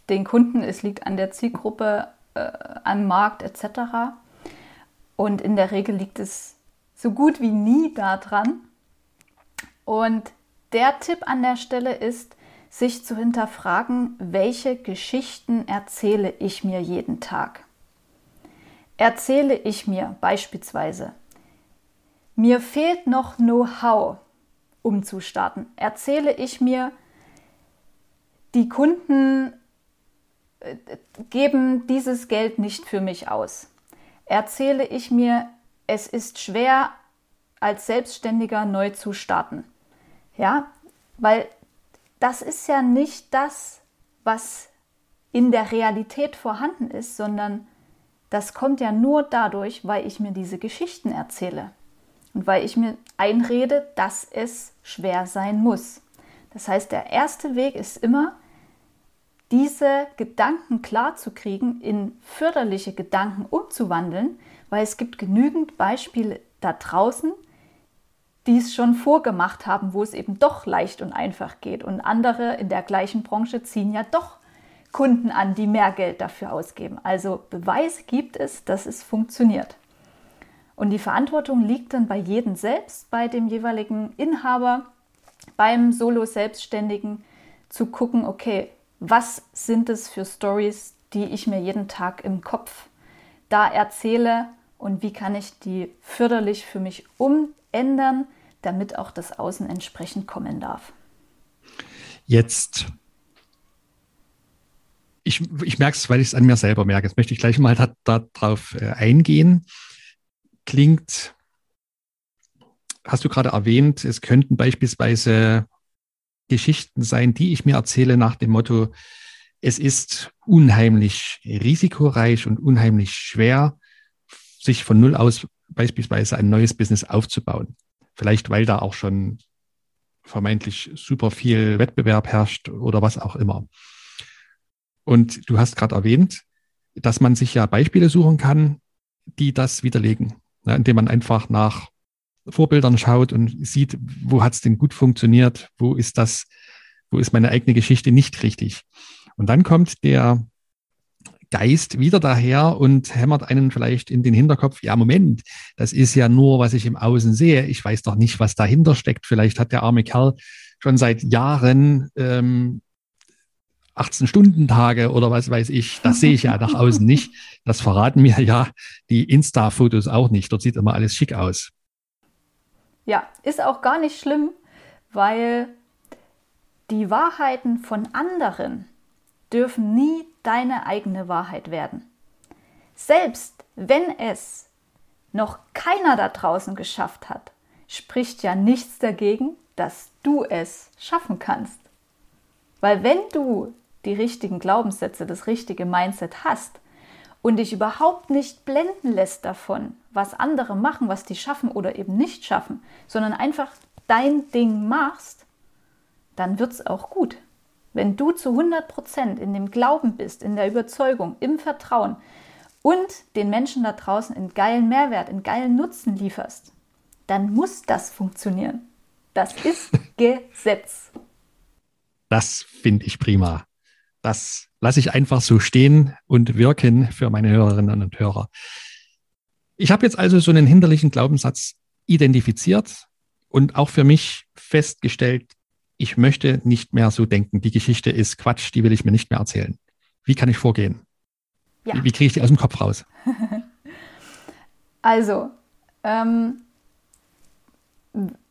den Kunden, es liegt an der Zielgruppe, äh, am Markt etc. Und in der Regel liegt es so gut wie nie daran. Und der Tipp an der Stelle ist, sich zu hinterfragen, welche Geschichten erzähle ich mir jeden Tag. Erzähle ich mir beispielsweise, mir fehlt noch Know-how, um zu starten. Erzähle ich mir, die Kunden äh, geben dieses Geld nicht für mich aus. Erzähle ich mir, es ist schwer, als Selbstständiger neu zu starten. Ja, weil das ist ja nicht das, was in der Realität vorhanden ist, sondern das kommt ja nur dadurch, weil ich mir diese Geschichten erzähle und weil ich mir einrede, dass es schwer sein muss. Das heißt, der erste Weg ist immer, diese Gedanken klar zu kriegen, in förderliche Gedanken umzuwandeln, weil es gibt genügend Beispiele da draußen, die es schon vorgemacht haben, wo es eben doch leicht und einfach geht. Und andere in der gleichen Branche ziehen ja doch Kunden an, die mehr Geld dafür ausgeben. Also Beweise gibt es, dass es funktioniert. Und die Verantwortung liegt dann bei jedem selbst, bei dem jeweiligen Inhaber, beim Solo-Selbstständigen, zu gucken, okay, was sind es für Stories, die ich mir jeden Tag im Kopf da erzähle und wie kann ich die förderlich für mich umändern, damit auch das Außen entsprechend kommen darf. Jetzt, ich, ich merke es, weil ich es an mir selber merke. Jetzt möchte ich gleich mal darauf da äh, eingehen. Klingt, hast du gerade erwähnt, es könnten beispielsweise Geschichten sein, die ich mir erzähle nach dem Motto, es ist unheimlich risikoreich und unheimlich schwer, sich von Null aus beispielsweise ein neues Business aufzubauen. Vielleicht weil da auch schon vermeintlich super viel Wettbewerb herrscht oder was auch immer. Und du hast gerade erwähnt, dass man sich ja Beispiele suchen kann, die das widerlegen, ne, indem man einfach nach Vorbildern schaut und sieht, wo hat es denn gut funktioniert, wo ist das, wo ist meine eigene Geschichte nicht richtig. Und dann kommt der Geist wieder daher und hämmert einen vielleicht in den Hinterkopf, ja, Moment, das ist ja nur, was ich im Außen sehe. Ich weiß doch nicht, was dahinter steckt. Vielleicht hat der arme Kerl schon seit Jahren ähm, 18-Stunden-Tage oder was weiß ich. Das sehe ich ja nach außen nicht. Das verraten mir ja die Insta-Fotos auch nicht. Dort sieht immer alles schick aus. Ja, ist auch gar nicht schlimm, weil die Wahrheiten von anderen dürfen nie deine eigene Wahrheit werden. Selbst wenn es noch keiner da draußen geschafft hat, spricht ja nichts dagegen, dass du es schaffen kannst. Weil wenn du die richtigen Glaubenssätze, das richtige Mindset hast, und dich überhaupt nicht blenden lässt davon, was andere machen, was die schaffen oder eben nicht schaffen, sondern einfach dein Ding machst, dann wird es auch gut. Wenn du zu 100% in dem Glauben bist, in der Überzeugung, im Vertrauen und den Menschen da draußen einen geilen Mehrwert, einen geilen Nutzen lieferst, dann muss das funktionieren. Das ist Gesetz. Das finde ich prima. Das lasse ich einfach so stehen und wirken für meine Hörerinnen und Hörer. Ich habe jetzt also so einen hinderlichen Glaubenssatz identifiziert und auch für mich festgestellt, ich möchte nicht mehr so denken. Die Geschichte ist Quatsch, die will ich mir nicht mehr erzählen. Wie kann ich vorgehen? Ja. Wie, wie kriege ich die aus dem Kopf raus? also, ähm,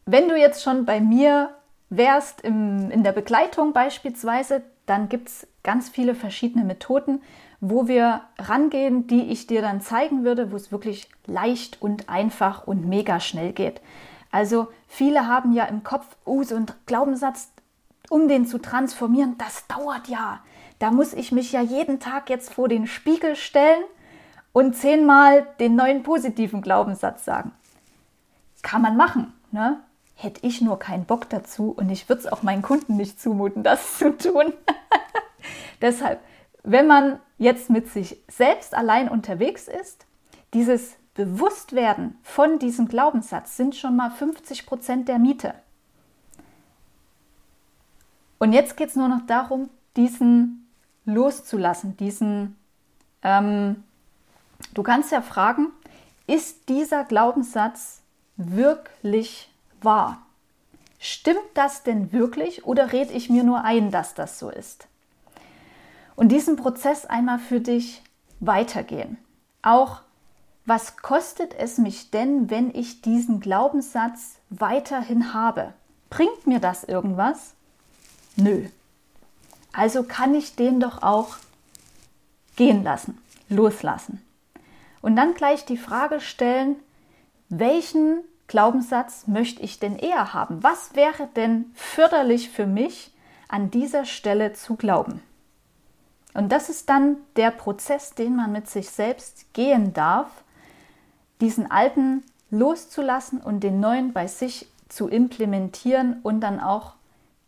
wenn du jetzt schon bei mir wärst im, in der Begleitung beispielsweise, dann gibt es ganz viele verschiedene Methoden, wo wir rangehen, die ich dir dann zeigen würde, wo es wirklich leicht und einfach und mega schnell geht. Also viele haben ja im Kopf, oh, so ein Glaubenssatz, um den zu transformieren, das dauert ja. Da muss ich mich ja jeden Tag jetzt vor den Spiegel stellen und zehnmal den neuen positiven Glaubenssatz sagen. Kann man machen, ne? Hätte ich nur keinen Bock dazu und ich würde es auch meinen Kunden nicht zumuten, das zu tun. Deshalb, wenn man jetzt mit sich selbst allein unterwegs ist, dieses Bewusstwerden von diesem Glaubenssatz sind schon mal 50 Prozent der Miete. Und jetzt geht es nur noch darum, diesen loszulassen, diesen, ähm, du kannst ja fragen, ist dieser Glaubenssatz wirklich wahr? Stimmt das denn wirklich oder rede ich mir nur ein, dass das so ist? und diesen Prozess einmal für dich weitergehen. Auch was kostet es mich denn, wenn ich diesen Glaubenssatz weiterhin habe? Bringt mir das irgendwas? Nö. Also kann ich den doch auch gehen lassen, loslassen. Und dann gleich die Frage stellen, welchen Glaubenssatz möchte ich denn eher haben? Was wäre denn förderlich für mich, an dieser Stelle zu glauben? Und das ist dann der Prozess, den man mit sich selbst gehen darf, diesen alten loszulassen und den neuen bei sich zu implementieren und dann auch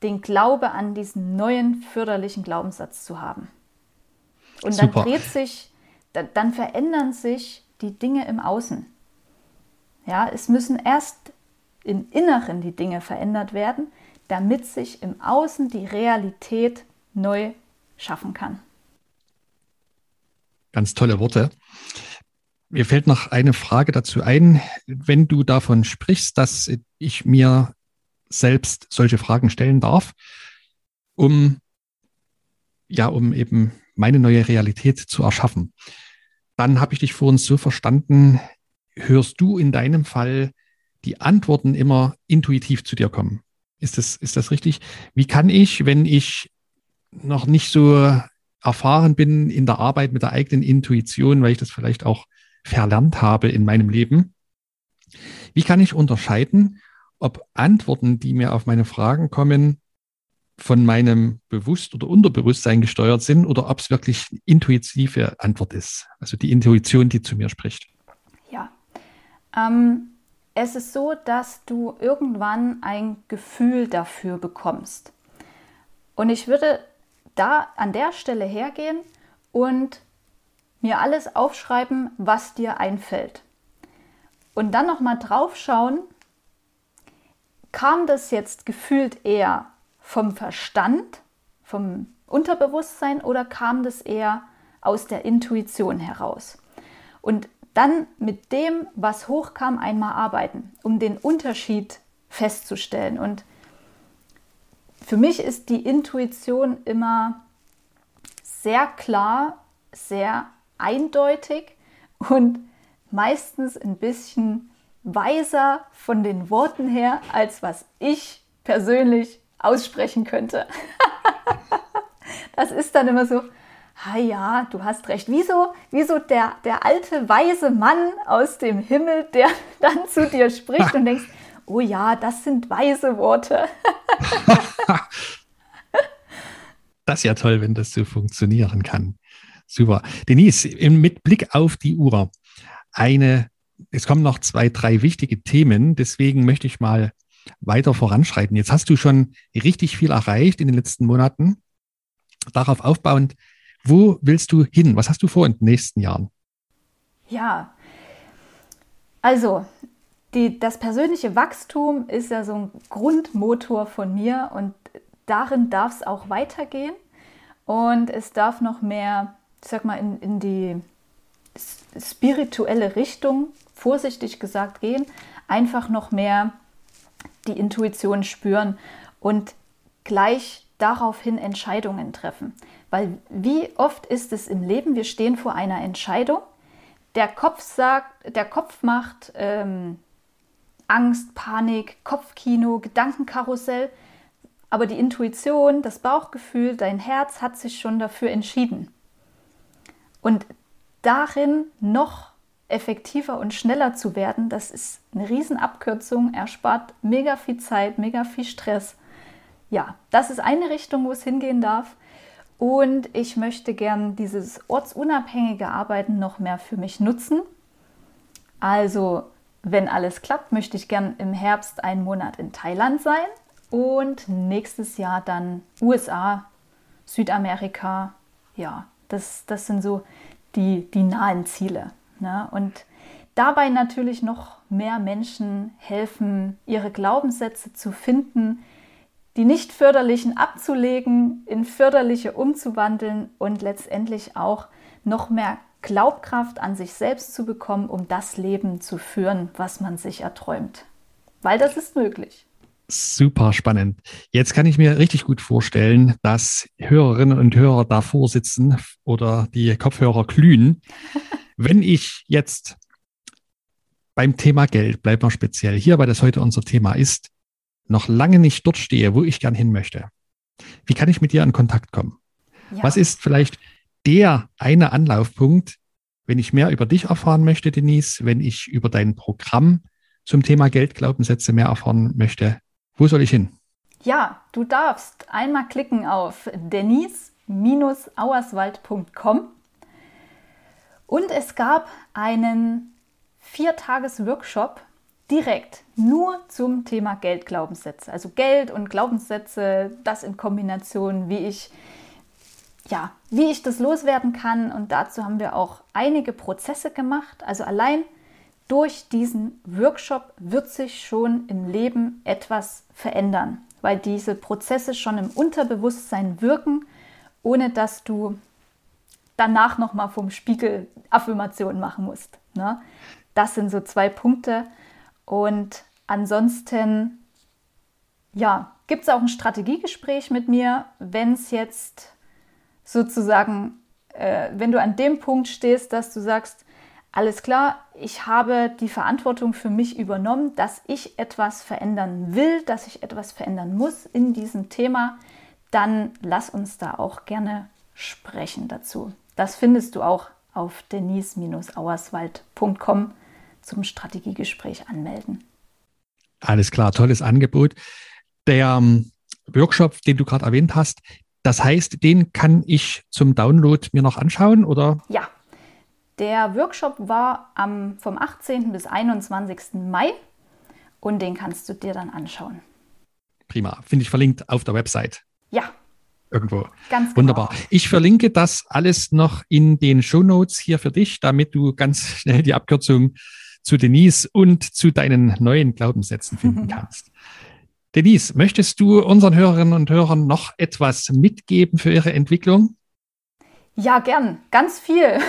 den Glaube an diesen neuen förderlichen Glaubenssatz zu haben. Und Super. dann dreht sich, dann verändern sich die Dinge im Außen. Ja, es müssen erst im Inneren die Dinge verändert werden, damit sich im Außen die Realität neu schaffen kann. Ganz tolle Worte. Mir fällt noch eine Frage dazu ein. Wenn du davon sprichst, dass ich mir selbst solche Fragen stellen darf, um ja, um eben meine neue Realität zu erschaffen, dann habe ich dich vorhin so verstanden, hörst du in deinem Fall die Antworten immer intuitiv zu dir kommen. Ist das, ist das richtig? Wie kann ich, wenn ich noch nicht so erfahren bin in der Arbeit mit der eigenen Intuition, weil ich das vielleicht auch verlernt habe in meinem Leben, wie kann ich unterscheiden, ob Antworten, die mir auf meine Fragen kommen, von meinem Bewusst- oder Unterbewusstsein gesteuert sind oder ob es wirklich intuitive Antwort ist, also die Intuition, die zu mir spricht? Ähm, es ist so, dass du irgendwann ein Gefühl dafür bekommst. Und ich würde da an der Stelle hergehen und mir alles aufschreiben, was dir einfällt. Und dann nochmal drauf schauen, kam das jetzt gefühlt eher vom Verstand, vom Unterbewusstsein oder kam das eher aus der Intuition heraus? Und dann mit dem, was hochkam, einmal arbeiten, um den Unterschied festzustellen. Und für mich ist die Intuition immer sehr klar, sehr eindeutig und meistens ein bisschen weiser von den Worten her, als was ich persönlich aussprechen könnte. das ist dann immer so, ha ja, du hast recht. Wieso, wieso der, der alte weise Mann aus dem Himmel, der dann zu dir spricht und denkst, oh ja, das sind weise Worte. das ist ja toll, wenn das so funktionieren kann. Super. Denise, mit Blick auf die Uhr, eine, es kommen noch zwei, drei wichtige Themen, deswegen möchte ich mal weiter voranschreiten. Jetzt hast du schon richtig viel erreicht in den letzten Monaten. Darauf aufbauend wo willst du hin? Was hast du vor in den nächsten Jahren? Ja, also die, das persönliche Wachstum ist ja so ein Grundmotor von mir und darin darf es auch weitergehen und es darf noch mehr, ich sag mal, in, in die spirituelle Richtung, vorsichtig gesagt, gehen, einfach noch mehr die Intuition spüren und gleich daraufhin Entscheidungen treffen. Weil wie oft ist es im Leben, wir stehen vor einer Entscheidung, der Kopf sagt, der Kopf macht ähm, Angst, Panik, Kopfkino, Gedankenkarussell, aber die Intuition, das Bauchgefühl, dein Herz hat sich schon dafür entschieden. Und darin noch effektiver und schneller zu werden, das ist eine Riesenabkürzung, erspart mega viel Zeit, mega viel Stress. Ja, das ist eine Richtung, wo es hingehen darf. Und ich möchte gern dieses ortsunabhängige Arbeiten noch mehr für mich nutzen. Also, wenn alles klappt, möchte ich gern im Herbst einen Monat in Thailand sein und nächstes Jahr dann USA, Südamerika. Ja, das, das sind so die, die nahen Ziele. Ne? Und dabei natürlich noch mehr Menschen helfen, ihre Glaubenssätze zu finden, die nicht förderlichen abzulegen, in förderliche umzuwandeln und letztendlich auch noch mehr Glaubkraft an sich selbst zu bekommen, um das Leben zu führen, was man sich erträumt. Weil das ist möglich. Super spannend. Jetzt kann ich mir richtig gut vorstellen, dass Hörerinnen und Hörer davor sitzen oder die Kopfhörer glühen. Wenn ich jetzt beim Thema Geld, bleibt mal speziell hier, weil das heute unser Thema ist, noch lange nicht dort stehe, wo ich gern hin möchte, wie kann ich mit dir in Kontakt kommen? Ja. Was ist vielleicht der eine Anlaufpunkt, wenn ich mehr über dich erfahren möchte, Denise, wenn ich über dein Programm zum Thema Geldglaubenssätze mehr erfahren möchte. Wo soll ich hin? Ja, du darfst einmal klicken auf denise-auerswald.com und es gab einen Viertages-Workshop direkt nur zum Thema Geldglaubenssätze. Also Geld und Glaubenssätze, das in Kombination, wie ich ja, wie ich das loswerden kann. Und dazu haben wir auch einige Prozesse gemacht. Also allein durch diesen Workshop wird sich schon im Leben etwas verändern, weil diese Prozesse schon im Unterbewusstsein wirken, ohne dass du danach nochmal vom Spiegel Affirmationen machen musst. Ne? Das sind so zwei Punkte. Und ansonsten, ja, gibt es auch ein Strategiegespräch mit mir, wenn es jetzt sozusagen, äh, wenn du an dem Punkt stehst, dass du sagst, alles klar, ich habe die Verantwortung für mich übernommen, dass ich etwas verändern will, dass ich etwas verändern muss in diesem Thema, dann lass uns da auch gerne sprechen dazu. Das findest du auch auf denise-auerswald.com zum Strategiegespräch anmelden. Alles klar, tolles Angebot. Der ähm, Workshop, den du gerade erwähnt hast, das heißt, den kann ich zum Download mir noch anschauen, oder? Ja, der Workshop war am, vom 18. bis 21. Mai und den kannst du dir dann anschauen. Prima, finde ich verlinkt auf der Website. Ja. Irgendwo. Ganz genau. Wunderbar. Ich verlinke das alles noch in den Show Notes hier für dich, damit du ganz schnell die Abkürzung zu Denise und zu deinen neuen Glaubenssätzen finden kannst. Denise, möchtest du unseren Hörerinnen und Hörern noch etwas mitgeben für ihre Entwicklung? Ja, gern. Ganz viel.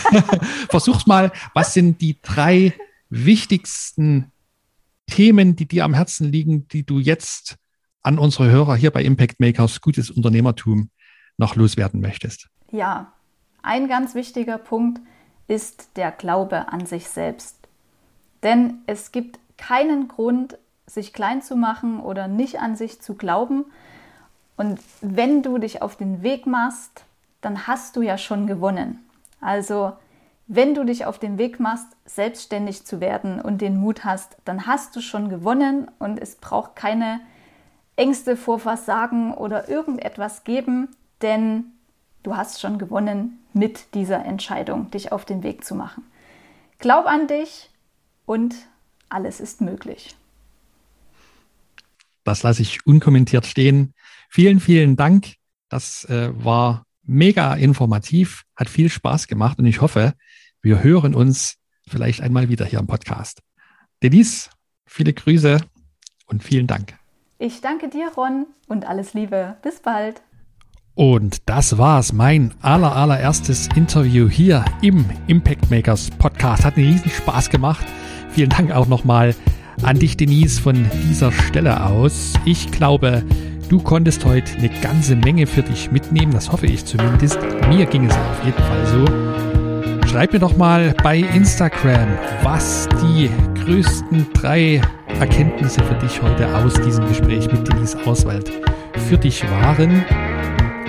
Versuch's mal. Was sind die drei wichtigsten Themen, die dir am Herzen liegen, die du jetzt an unsere Hörer hier bei Impact Makers Gutes Unternehmertum noch loswerden möchtest? Ja, ein ganz wichtiger Punkt ist der Glaube an sich selbst. Denn es gibt keinen Grund, sich klein zu machen oder nicht an sich zu glauben. Und wenn du dich auf den Weg machst, dann hast du ja schon gewonnen. Also wenn du dich auf den Weg machst, selbstständig zu werden und den Mut hast, dann hast du schon gewonnen und es braucht keine Ängste vor Versagen oder irgendetwas geben, denn du hast schon gewonnen mit dieser Entscheidung, dich auf den Weg zu machen. Glaub an dich und alles ist möglich. Das lasse ich unkommentiert stehen. Vielen, vielen Dank. Das äh, war mega informativ, hat viel Spaß gemacht und ich hoffe, wir hören uns vielleicht einmal wieder hier im Podcast. Denise, viele Grüße und vielen Dank. Ich danke dir, Ron, und alles Liebe. Bis bald. Und das war's, mein aller, allererstes Interview hier im Impact Makers Podcast. Hat einen riesen Spaß gemacht. Vielen Dank auch nochmal an dich, Denise, von dieser Stelle aus. Ich glaube, du konntest heute eine ganze Menge für dich mitnehmen. Das hoffe ich zumindest. Mir ging es auf jeden Fall so. Schreib mir doch mal bei Instagram, was die größten drei Erkenntnisse für dich heute aus diesem Gespräch mit Denise Auswald für dich waren.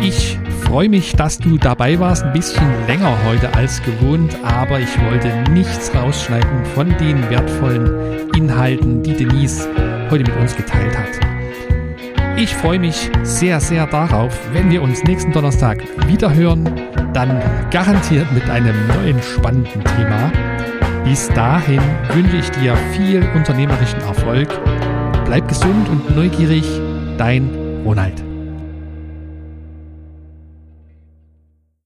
Ich freue mich, dass du dabei warst. Ein bisschen länger heute als gewohnt, aber ich wollte nichts rausschneiden von den wertvollen Inhalten, die Denise heute mit uns geteilt hat. Ich freue mich sehr, sehr darauf, wenn wir uns nächsten Donnerstag wieder hören, dann garantiert mit einem neuen spannenden Thema. Bis dahin wünsche ich dir viel unternehmerischen Erfolg. Bleib gesund und neugierig, dein Ronald.